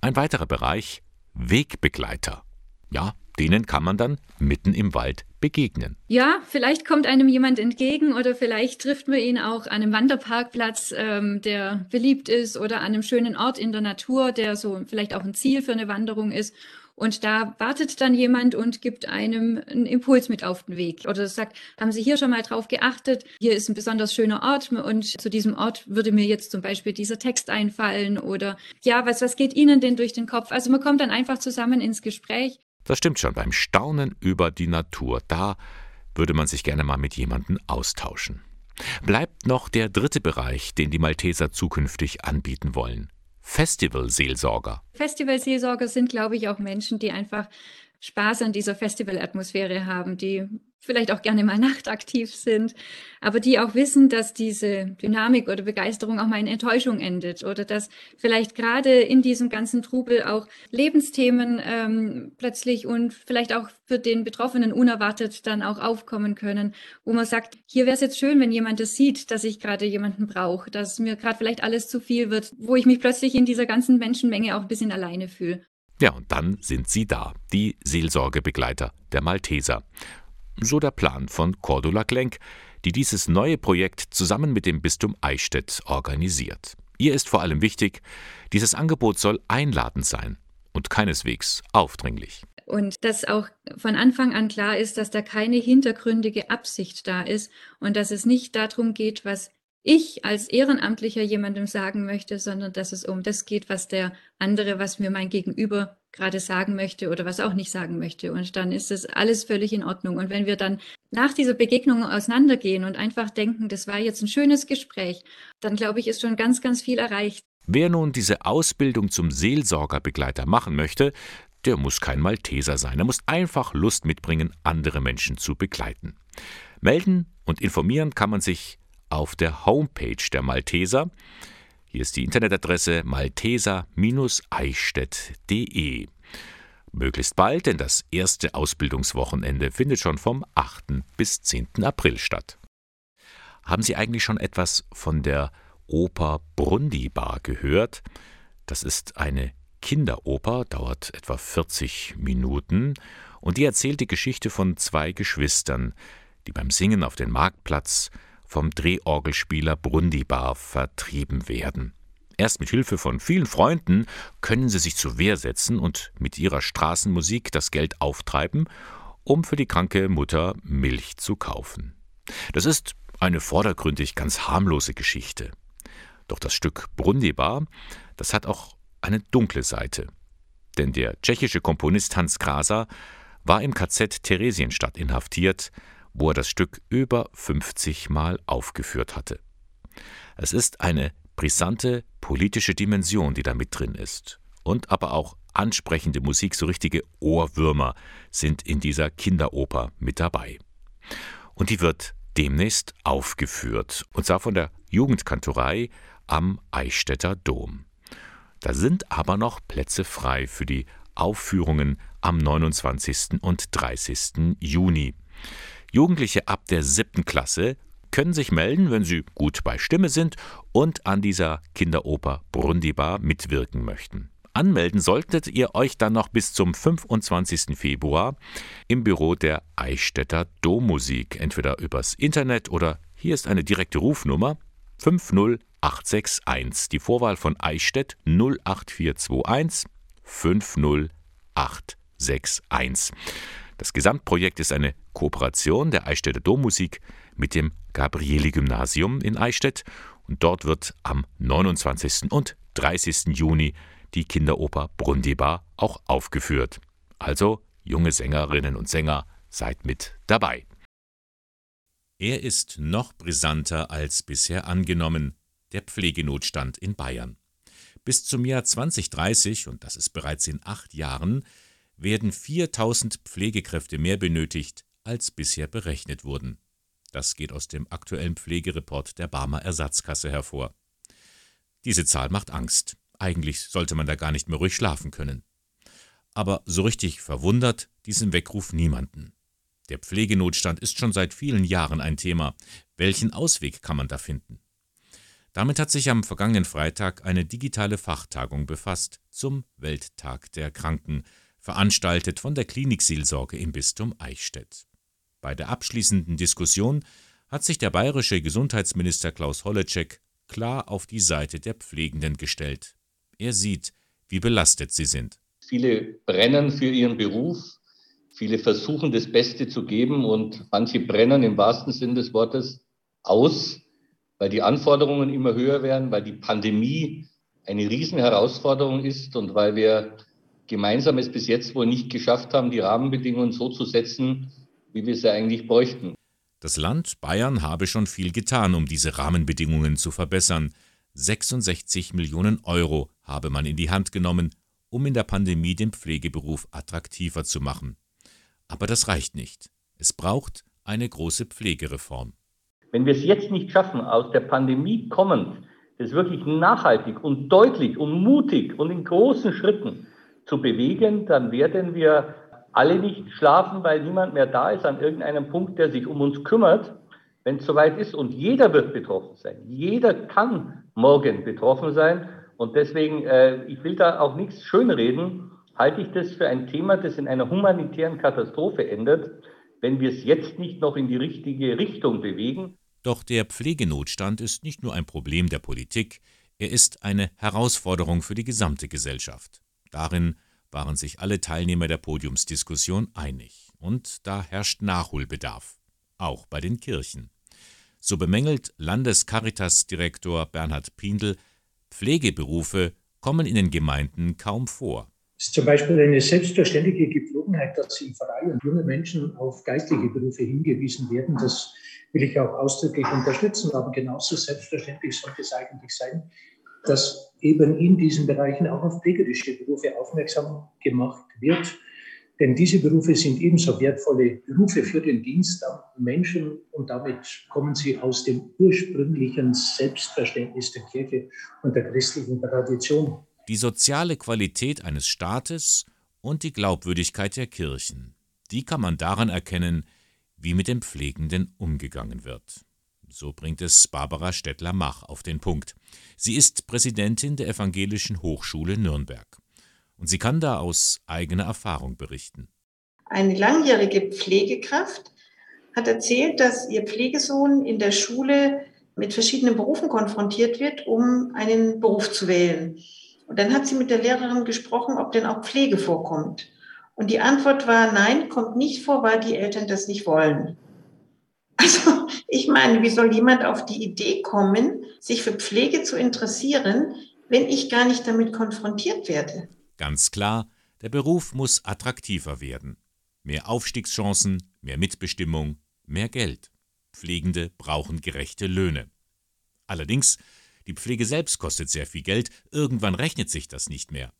Ein weiterer Bereich Wegbegleiter. Ja, denen kann man dann mitten im Wald begegnen. Ja, vielleicht kommt einem jemand entgegen oder vielleicht trifft man ihn auch an einem Wanderparkplatz, ähm, der beliebt ist oder an einem schönen Ort in der Natur, der so vielleicht auch ein Ziel für eine Wanderung ist. Und da wartet dann jemand und gibt einem einen Impuls mit auf den Weg. Oder sagt, haben Sie hier schon mal drauf geachtet? Hier ist ein besonders schöner Ort und zu diesem Ort würde mir jetzt zum Beispiel dieser Text einfallen oder ja, was, was geht Ihnen denn durch den Kopf? Also man kommt dann einfach zusammen ins Gespräch. Das stimmt schon, beim Staunen über die Natur, da würde man sich gerne mal mit jemandem austauschen. Bleibt noch der dritte Bereich, den die Malteser zukünftig anbieten wollen. Festivalseelsorger. Festivalseelsorger sind, glaube ich, auch Menschen, die einfach Spaß an dieser Festivalatmosphäre haben, die vielleicht auch gerne mal nachtaktiv sind, aber die auch wissen, dass diese Dynamik oder Begeisterung auch mal in Enttäuschung endet oder dass vielleicht gerade in diesem ganzen Trubel auch Lebensthemen ähm, plötzlich und vielleicht auch für den Betroffenen unerwartet dann auch aufkommen können, wo man sagt, hier wäre es jetzt schön, wenn jemand das sieht, dass ich gerade jemanden brauche, dass mir gerade vielleicht alles zu viel wird, wo ich mich plötzlich in dieser ganzen Menschenmenge auch ein bisschen alleine fühle. Ja, und dann sind sie da, die Seelsorgebegleiter der Malteser. So der Plan von Cordula Klenk, die dieses neue Projekt zusammen mit dem Bistum Eichstätt organisiert. Ihr ist vor allem wichtig, dieses Angebot soll einladend sein und keineswegs aufdringlich. Und dass auch von Anfang an klar ist, dass da keine hintergründige Absicht da ist und dass es nicht darum geht, was ich als Ehrenamtlicher jemandem sagen möchte, sondern dass es um das geht, was der andere, was mir mein Gegenüber gerade sagen möchte oder was auch nicht sagen möchte. Und dann ist es alles völlig in Ordnung. Und wenn wir dann nach dieser Begegnung auseinandergehen und einfach denken, das war jetzt ein schönes Gespräch, dann glaube ich, ist schon ganz, ganz viel erreicht. Wer nun diese Ausbildung zum Seelsorgerbegleiter machen möchte, der muss kein Malteser sein. Er muss einfach Lust mitbringen, andere Menschen zu begleiten. Melden und informieren kann man sich auf der Homepage der Malteser. Hier ist die Internetadresse malteser-eichstätt.de. Möglichst bald, denn das erste Ausbildungswochenende findet schon vom 8. bis 10. April statt. Haben Sie eigentlich schon etwas von der Oper Brundibar gehört? Das ist eine Kinderoper, dauert etwa 40 Minuten und die erzählt die Geschichte von zwei Geschwistern, die beim Singen auf den Marktplatz vom Drehorgelspieler Brundibar vertrieben werden. Erst mit Hilfe von vielen Freunden können sie sich zur Wehr setzen und mit ihrer Straßenmusik das Geld auftreiben, um für die kranke Mutter Milch zu kaufen. Das ist eine vordergründig ganz harmlose Geschichte. Doch das Stück Brundibar, das hat auch eine dunkle Seite. Denn der tschechische Komponist Hans Graser war im KZ Theresienstadt inhaftiert, wo er das Stück über 50 Mal aufgeführt hatte. Es ist eine brisante politische Dimension, die da mit drin ist. Und aber auch ansprechende Musik, so richtige Ohrwürmer sind in dieser Kinderoper mit dabei. Und die wird demnächst aufgeführt, und zwar von der Jugendkantorei am Eichstätter Dom. Da sind aber noch Plätze frei für die Aufführungen am 29. und 30. Juni. Jugendliche ab der siebten Klasse können sich melden, wenn sie gut bei Stimme sind und an dieser Kinderoper Brundibar mitwirken möchten. Anmelden solltet ihr euch dann noch bis zum 25. Februar im Büro der Eichstätter Dommusik, entweder übers Internet oder hier ist eine direkte Rufnummer 50861, die Vorwahl von Eichstätt 08421 50861. Das Gesamtprojekt ist eine Kooperation der Eichstätter Dommusik mit dem Gabrieli-Gymnasium in Eichstätt und dort wird am 29. und 30. Juni die Kinderoper Brundibar auch aufgeführt. Also, junge Sängerinnen und Sänger, seid mit dabei. Er ist noch brisanter als bisher angenommen, der Pflegenotstand in Bayern. Bis zum Jahr 2030, und das ist bereits in acht Jahren, werden 4000 Pflegekräfte mehr benötigt, als bisher berechnet wurden. Das geht aus dem aktuellen Pflegereport der Barmer Ersatzkasse hervor. Diese Zahl macht Angst. Eigentlich sollte man da gar nicht mehr ruhig schlafen können. Aber so richtig verwundert diesen Weckruf niemanden. Der Pflegenotstand ist schon seit vielen Jahren ein Thema. Welchen Ausweg kann man da finden? Damit hat sich am vergangenen Freitag eine digitale Fachtagung befasst zum Welttag der Kranken, veranstaltet von der Klinikseelsorge im Bistum Eichstätt. Bei der abschließenden Diskussion hat sich der bayerische Gesundheitsminister Klaus Holleczek klar auf die Seite der Pflegenden gestellt. Er sieht, wie belastet sie sind. Viele brennen für ihren Beruf, viele versuchen das Beste zu geben und manche brennen im wahrsten Sinn des Wortes aus, weil die Anforderungen immer höher werden, weil die Pandemie eine Riesenherausforderung ist und weil wir gemeinsam es bis jetzt wohl nicht geschafft haben, die Rahmenbedingungen so zu setzen, wie wir sie eigentlich bräuchten. Das Land Bayern habe schon viel getan, um diese Rahmenbedingungen zu verbessern. 66 Millionen Euro habe man in die Hand genommen, um in der Pandemie den Pflegeberuf attraktiver zu machen. Aber das reicht nicht. Es braucht eine große Pflegereform. Wenn wir es jetzt nicht schaffen, aus der Pandemie kommend, das wirklich nachhaltig und deutlich und mutig und in großen Schritten zu bewegen, dann werden wir alle nicht schlafen, weil niemand mehr da ist an irgendeinem Punkt, der sich um uns kümmert wenn es soweit ist. Und jeder wird betroffen sein. Jeder kann morgen betroffen sein. Und deswegen, äh, ich will da auch nichts schönreden, halte ich das für ein Thema, das in einer humanitären Katastrophe endet, wenn wir es jetzt nicht noch in die richtige Richtung bewegen. Doch der Pflegenotstand ist nicht nur ein Problem der Politik, er ist eine Herausforderung für die gesamte Gesellschaft. Darin waren sich alle Teilnehmer der Podiumsdiskussion einig. Und da herrscht Nachholbedarf, auch bei den Kirchen. So bemängelt Landescaritas-Direktor Bernhard Pindl, Pflegeberufe kommen in den Gemeinden kaum vor. Es ist zum Beispiel eine selbstverständliche Gepflogenheit, dass im Verein junge Menschen auf geistige Berufe hingewiesen werden. Das will ich auch ausdrücklich unterstützen. Aber genauso selbstverständlich sollte es eigentlich sein, dass eben in diesen Bereichen auch auf pflegerische Berufe aufmerksam gemacht wird. Denn diese Berufe sind ebenso wertvolle Berufe für den Dienst am Menschen und damit kommen sie aus dem ursprünglichen Selbstverständnis der Kirche und der christlichen Tradition. Die soziale Qualität eines Staates und die Glaubwürdigkeit der Kirchen, die kann man daran erkennen, wie mit den Pflegenden umgegangen wird. So bringt es Barbara Stettler-Mach auf den Punkt. Sie ist Präsidentin der Evangelischen Hochschule Nürnberg. Und sie kann da aus eigener Erfahrung berichten. Eine langjährige Pflegekraft hat erzählt, dass ihr Pflegesohn in der Schule mit verschiedenen Berufen konfrontiert wird, um einen Beruf zu wählen. Und dann hat sie mit der Lehrerin gesprochen, ob denn auch Pflege vorkommt. Und die Antwort war, nein, kommt nicht vor, weil die Eltern das nicht wollen. Also ich meine, wie soll jemand auf die Idee kommen, sich für Pflege zu interessieren, wenn ich gar nicht damit konfrontiert werde? Ganz klar, der Beruf muss attraktiver werden. Mehr Aufstiegschancen, mehr Mitbestimmung, mehr Geld. Pflegende brauchen gerechte Löhne. Allerdings, die Pflege selbst kostet sehr viel Geld, irgendwann rechnet sich das nicht mehr.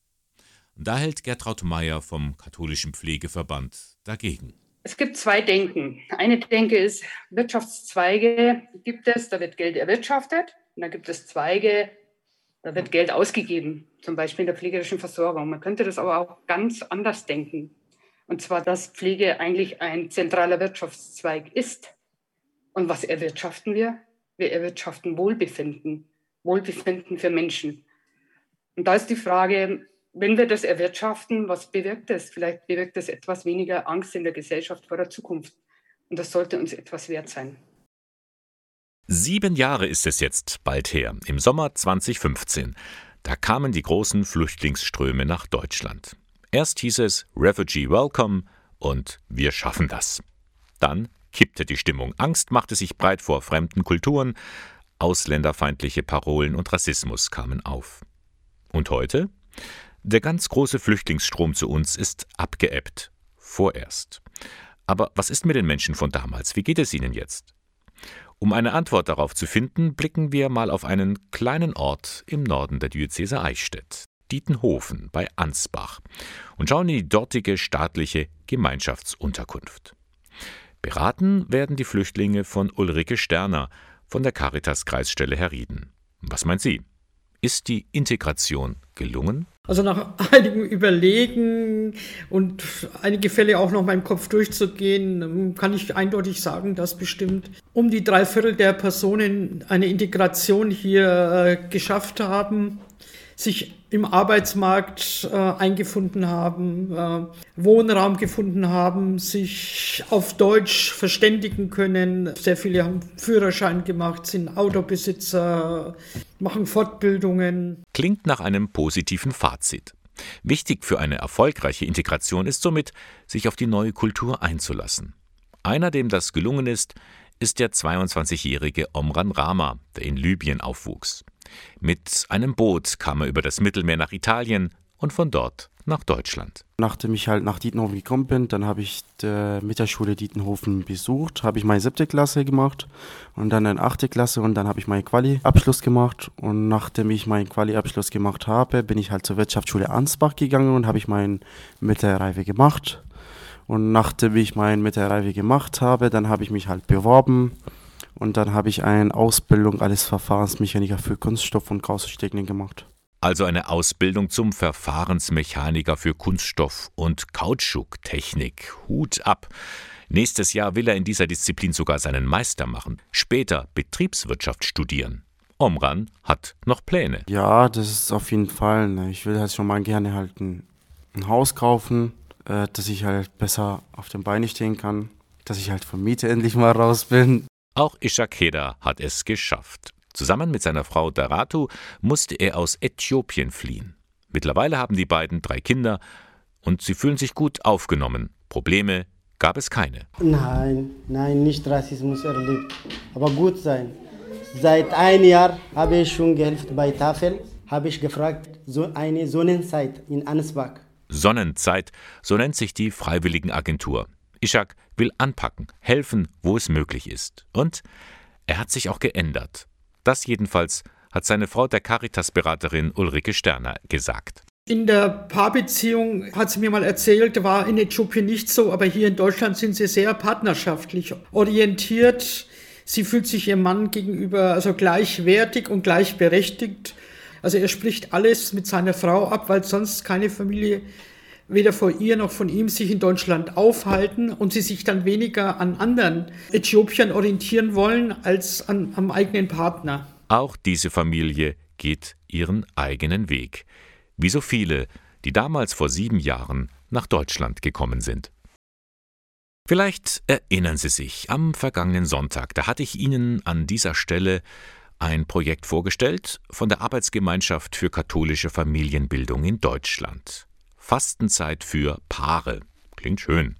Da hält Gertraud Meyer vom Katholischen Pflegeverband dagegen. Es gibt zwei Denken. Eine Denke ist, Wirtschaftszweige gibt es, da wird Geld erwirtschaftet. Und dann gibt es Zweige, da wird Geld ausgegeben, zum Beispiel in der pflegerischen Versorgung. Man könnte das aber auch ganz anders denken. Und zwar, dass Pflege eigentlich ein zentraler Wirtschaftszweig ist. Und was erwirtschaften wir? Wir erwirtschaften Wohlbefinden, Wohlbefinden für Menschen. Und da ist die Frage, wenn wir das erwirtschaften, was bewirkt das? Vielleicht bewirkt das etwas weniger Angst in der Gesellschaft vor der Zukunft. Und das sollte uns etwas wert sein. Sieben Jahre ist es jetzt bald her, im Sommer 2015. Da kamen die großen Flüchtlingsströme nach Deutschland. Erst hieß es Refugee Welcome und wir schaffen das. Dann kippte die Stimmung. Angst machte sich breit vor fremden Kulturen, ausländerfeindliche Parolen und Rassismus kamen auf. Und heute? Der ganz große Flüchtlingsstrom zu uns ist abgeebbt. Vorerst. Aber was ist mit den Menschen von damals? Wie geht es ihnen jetzt? Um eine Antwort darauf zu finden, blicken wir mal auf einen kleinen Ort im Norden der Diözese Eichstätt. Dietenhofen bei Ansbach und schauen in die dortige staatliche Gemeinschaftsunterkunft. Beraten werden die Flüchtlinge von Ulrike Sterner von der Caritas-Kreisstelle Herrieden. Was meint sie? Ist die Integration gelungen? Also nach [laughs] einigem Überlegen und einige Fälle auch noch in meinem Kopf durchzugehen, kann ich eindeutig sagen, dass bestimmt um die drei Viertel der Personen eine Integration hier äh, geschafft haben sich im Arbeitsmarkt äh, eingefunden haben, äh, Wohnraum gefunden haben, sich auf Deutsch verständigen können. Sehr viele haben Führerschein gemacht, sind Autobesitzer, machen Fortbildungen. Klingt nach einem positiven Fazit. Wichtig für eine erfolgreiche Integration ist somit, sich auf die neue Kultur einzulassen. Einer, dem das gelungen ist, ist der 22-jährige Omran Rama, der in Libyen aufwuchs. Mit einem Boot kam er über das Mittelmeer nach Italien und von dort nach Deutschland. Nachdem ich halt nach Dietenhofen gekommen bin, dann habe ich die Mittelschule Dietenhofen besucht, habe ich meine siebte Klasse gemacht und dann eine achte Klasse und dann habe ich meinen Quali-Abschluss gemacht und nachdem ich meinen Quali-Abschluss gemacht habe, bin ich halt zur Wirtschaftsschule Ansbach gegangen und habe ich meinen Mittelreife gemacht und nachdem ich meinen Mittelreife gemacht habe, dann habe ich mich halt beworben und dann habe ich eine Ausbildung als Verfahrensmechaniker für Kunststoff- und Kautschuk gemacht. Also eine Ausbildung zum Verfahrensmechaniker für Kunststoff- und Kautschuktechnik. Hut ab. Nächstes Jahr will er in dieser Disziplin sogar seinen Meister machen, später Betriebswirtschaft studieren. Omran hat noch Pläne. Ja, das ist auf jeden Fall. Ne? Ich will halt schon mal gerne halt ein, ein Haus kaufen, äh, dass ich halt besser auf den Beinen stehen kann, dass ich halt vom Miete endlich mal raus bin. Auch Ishak Heda hat es geschafft. Zusammen mit seiner Frau Daratu musste er aus Äthiopien fliehen. Mittlerweile haben die beiden drei Kinder und sie fühlen sich gut aufgenommen. Probleme gab es keine. Nein, nein, nicht Rassismus erlebt, aber gut sein. Seit einem Jahr habe ich schon geholfen bei Tafel, habe ich gefragt, so eine Sonnenzeit in Ansbach. Sonnenzeit, so nennt sich die Freiwilligenagentur. Ishak will anpacken, helfen, wo es möglich ist. Und er hat sich auch geändert. Das jedenfalls hat seine Frau der Caritas-Beraterin Ulrike Sterner gesagt. In der Paarbeziehung hat sie mir mal erzählt, war in Äthiopien nicht so, aber hier in Deutschland sind sie sehr partnerschaftlich orientiert. Sie fühlt sich ihrem Mann gegenüber also gleichwertig und gleichberechtigt. Also er spricht alles mit seiner Frau ab, weil sonst keine Familie weder vor ihr noch von ihm sich in Deutschland aufhalten und sie sich dann weniger an anderen Äthiopiern orientieren wollen als an, am eigenen Partner. Auch diese Familie geht ihren eigenen Weg. Wie so viele die damals vor sieben Jahren nach Deutschland gekommen sind. Vielleicht erinnern Sie sich, am vergangenen Sonntag, da hatte ich Ihnen an dieser Stelle ein Projekt vorgestellt von der Arbeitsgemeinschaft für katholische Familienbildung in Deutschland. Fastenzeit für Paare. Klingt schön.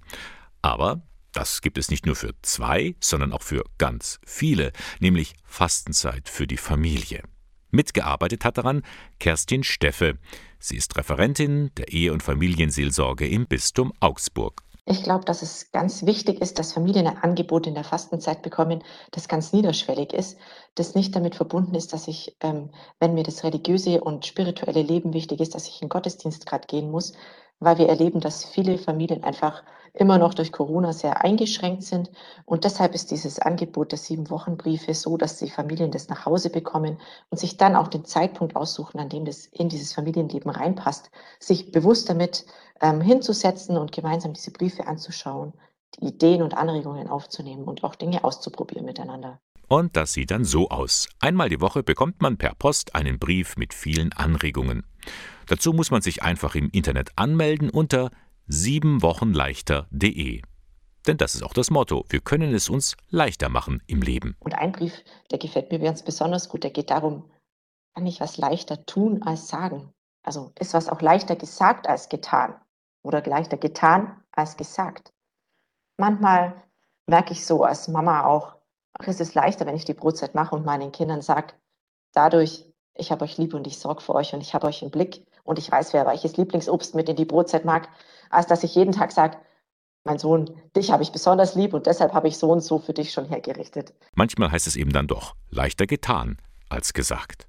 Aber das gibt es nicht nur für zwei, sondern auch für ganz viele, nämlich Fastenzeit für die Familie. Mitgearbeitet hat daran Kerstin Steffe. Sie ist Referentin der Ehe- und Familienseelsorge im Bistum Augsburg. Ich glaube, dass es ganz wichtig ist, dass Familien ein Angebot in der Fastenzeit bekommen, das ganz niederschwellig ist, das nicht damit verbunden ist, dass ich, ähm, wenn mir das religiöse und spirituelle Leben wichtig ist, dass ich in Gottesdienst gerade gehen muss, weil wir erleben, dass viele Familien einfach immer noch durch Corona sehr eingeschränkt sind. Und deshalb ist dieses Angebot der Sieben-Wochen-Briefe so, dass die Familien das nach Hause bekommen und sich dann auch den Zeitpunkt aussuchen, an dem das in dieses Familienleben reinpasst, sich bewusst damit ähm, hinzusetzen und gemeinsam diese Briefe anzuschauen, die Ideen und Anregungen aufzunehmen und auch Dinge auszuprobieren miteinander. Und das sieht dann so aus. Einmal die Woche bekommt man per Post einen Brief mit vielen Anregungen. Dazu muss man sich einfach im Internet anmelden unter siebenwochenleichter.de. Denn das ist auch das Motto. Wir können es uns leichter machen im Leben. Und ein Brief, der gefällt mir ganz besonders gut, der geht darum, kann ich was leichter tun als sagen? Also ist was auch leichter gesagt als getan oder leichter getan als gesagt. Manchmal merke ich so als Mama auch, ach, es ist leichter, wenn ich die Brotzeit mache und meinen Kindern sage, dadurch, ich habe euch lieb und ich sorge für euch und ich habe euch im Blick und ich weiß, wer welches Lieblingsobst mit in die Brotzeit mag, als dass ich jeden Tag sage, mein Sohn, dich habe ich besonders lieb und deshalb habe ich so und so für dich schon hergerichtet. Manchmal heißt es eben dann doch leichter getan als gesagt.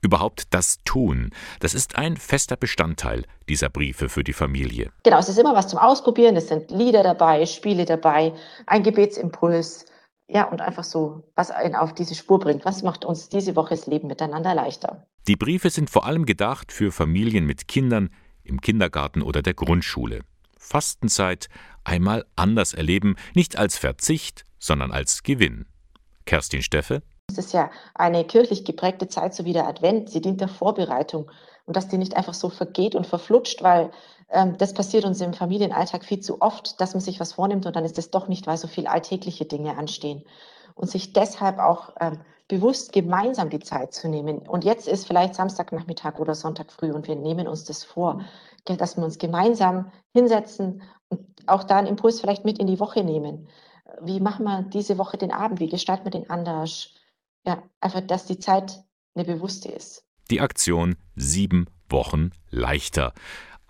Überhaupt das Tun, das ist ein fester Bestandteil dieser Briefe für die Familie. Genau, es ist immer was zum Ausprobieren. Es sind Lieder dabei, Spiele dabei, ein Gebetsimpuls. Ja, und einfach so, was einen auf diese Spur bringt. Was macht uns diese Woche das Leben miteinander leichter? Die Briefe sind vor allem gedacht für Familien mit Kindern im Kindergarten oder der Grundschule. Fastenzeit einmal anders erleben, nicht als Verzicht, sondern als Gewinn. Kerstin Steffe es ist ja eine kirchlich geprägte Zeit, so wie der Advent. Sie dient der Vorbereitung und dass die nicht einfach so vergeht und verflutscht, weil das passiert uns im Familienalltag viel zu oft, dass man sich was vornimmt und dann ist es doch nicht, weil so viel alltägliche Dinge anstehen. Und sich deshalb auch ähm, bewusst gemeinsam die Zeit zu nehmen. Und jetzt ist vielleicht Samstagnachmittag oder Sonntag früh und wir nehmen uns das vor, dass wir uns gemeinsam hinsetzen und auch da einen Impuls vielleicht mit in die Woche nehmen. Wie machen wir diese Woche den Abend? Wie gestalten wir den anders? ja, einfach, dass die Zeit eine bewusste ist. Die Aktion Sieben Wochen leichter.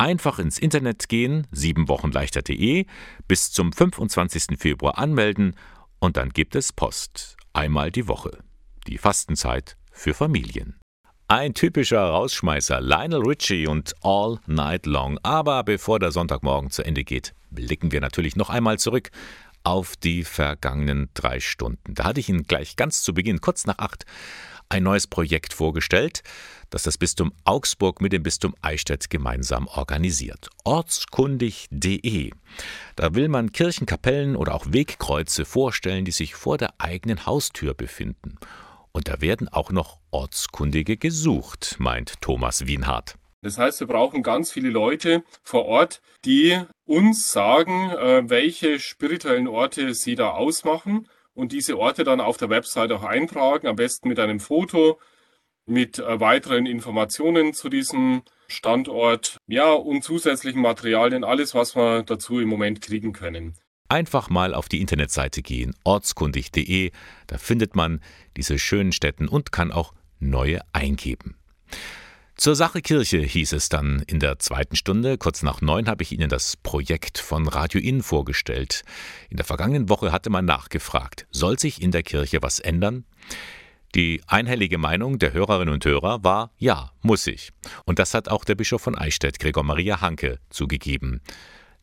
Einfach ins Internet gehen, siebenwochenleichter.de, bis zum 25. Februar anmelden und dann gibt es Post. Einmal die Woche. Die Fastenzeit für Familien. Ein typischer Rausschmeißer, Lionel Richie und All Night Long. Aber bevor der Sonntagmorgen zu Ende geht, blicken wir natürlich noch einmal zurück auf die vergangenen drei Stunden. Da hatte ich Ihnen gleich ganz zu Beginn, kurz nach acht, ein neues Projekt vorgestellt, das das Bistum Augsburg mit dem Bistum Eichstätt gemeinsam organisiert. Ortskundig.de. Da will man Kirchen, Kapellen oder auch Wegkreuze vorstellen, die sich vor der eigenen Haustür befinden. Und da werden auch noch Ortskundige gesucht, meint Thomas Wienhardt. Das heißt, wir brauchen ganz viele Leute vor Ort, die uns sagen, äh, welche spirituellen Orte sie da ausmachen und diese Orte dann auf der Website auch eintragen, am besten mit einem Foto, mit äh, weiteren Informationen zu diesem Standort, ja, und zusätzlichen Materialien, alles, was wir dazu im Moment kriegen können. Einfach mal auf die Internetseite gehen, ortskundig.de, da findet man diese schönen Städten und kann auch neue eingeben. Zur Sache Kirche hieß es dann in der zweiten Stunde. Kurz nach neun habe ich Ihnen das Projekt von Radio Inn vorgestellt. In der vergangenen Woche hatte man nachgefragt, soll sich in der Kirche was ändern? Die einhellige Meinung der Hörerinnen und Hörer war, ja, muss ich. Und das hat auch der Bischof von Eichstätt, Gregor Maria Hanke, zugegeben.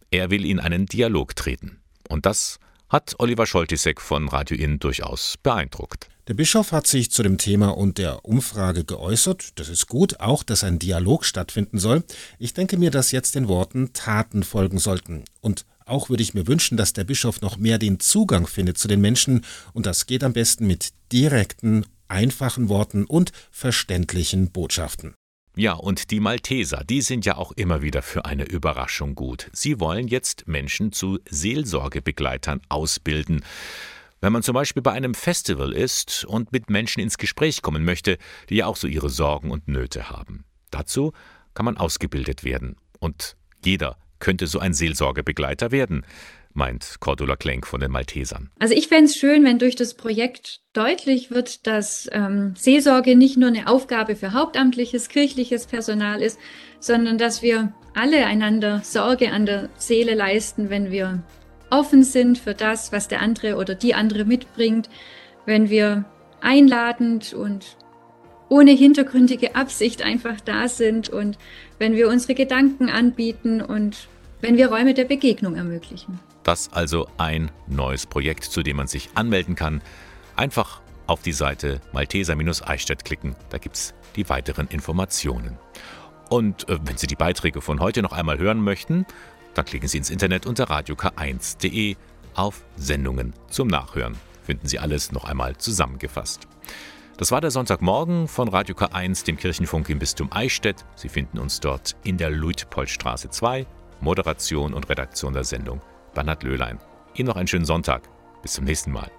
Er will in einen Dialog treten. Und das hat Oliver Scholtisek von Radio Inn durchaus beeindruckt. Der Bischof hat sich zu dem Thema und der Umfrage geäußert. Das ist gut, auch dass ein Dialog stattfinden soll. Ich denke mir, dass jetzt den Worten Taten folgen sollten. Und auch würde ich mir wünschen, dass der Bischof noch mehr den Zugang findet zu den Menschen. Und das geht am besten mit direkten, einfachen Worten und verständlichen Botschaften. Ja, und die Malteser, die sind ja auch immer wieder für eine Überraschung gut. Sie wollen jetzt Menschen zu Seelsorgebegleitern ausbilden. Wenn man zum Beispiel bei einem Festival ist und mit Menschen ins Gespräch kommen möchte, die ja auch so ihre Sorgen und Nöte haben. Dazu kann man ausgebildet werden. Und jeder könnte so ein Seelsorgebegleiter werden meint Cordula Klenk von den Maltesern. Also ich fände es schön, wenn durch das Projekt deutlich wird, dass ähm, Seelsorge nicht nur eine Aufgabe für hauptamtliches, kirchliches Personal ist, sondern dass wir alle einander Sorge an der Seele leisten, wenn wir offen sind für das, was der andere oder die andere mitbringt, wenn wir einladend und ohne hintergründige Absicht einfach da sind und wenn wir unsere Gedanken anbieten und wenn wir Räume der Begegnung ermöglichen. Das also ein neues Projekt, zu dem man sich anmelden kann. Einfach auf die Seite Malteser-Eichstätt klicken, da gibt es die weiteren Informationen. Und äh, wenn Sie die Beiträge von heute noch einmal hören möchten, dann klicken Sie ins Internet unter radiok1.de auf Sendungen zum Nachhören. Finden Sie alles noch einmal zusammengefasst. Das war der Sonntagmorgen von Radio K1, dem Kirchenfunk im Bistum Eichstätt. Sie finden uns dort in der Luitpoldstraße 2. Moderation und Redaktion der Sendung Bernhard Löhlein. Ihnen noch einen schönen Sonntag. Bis zum nächsten Mal.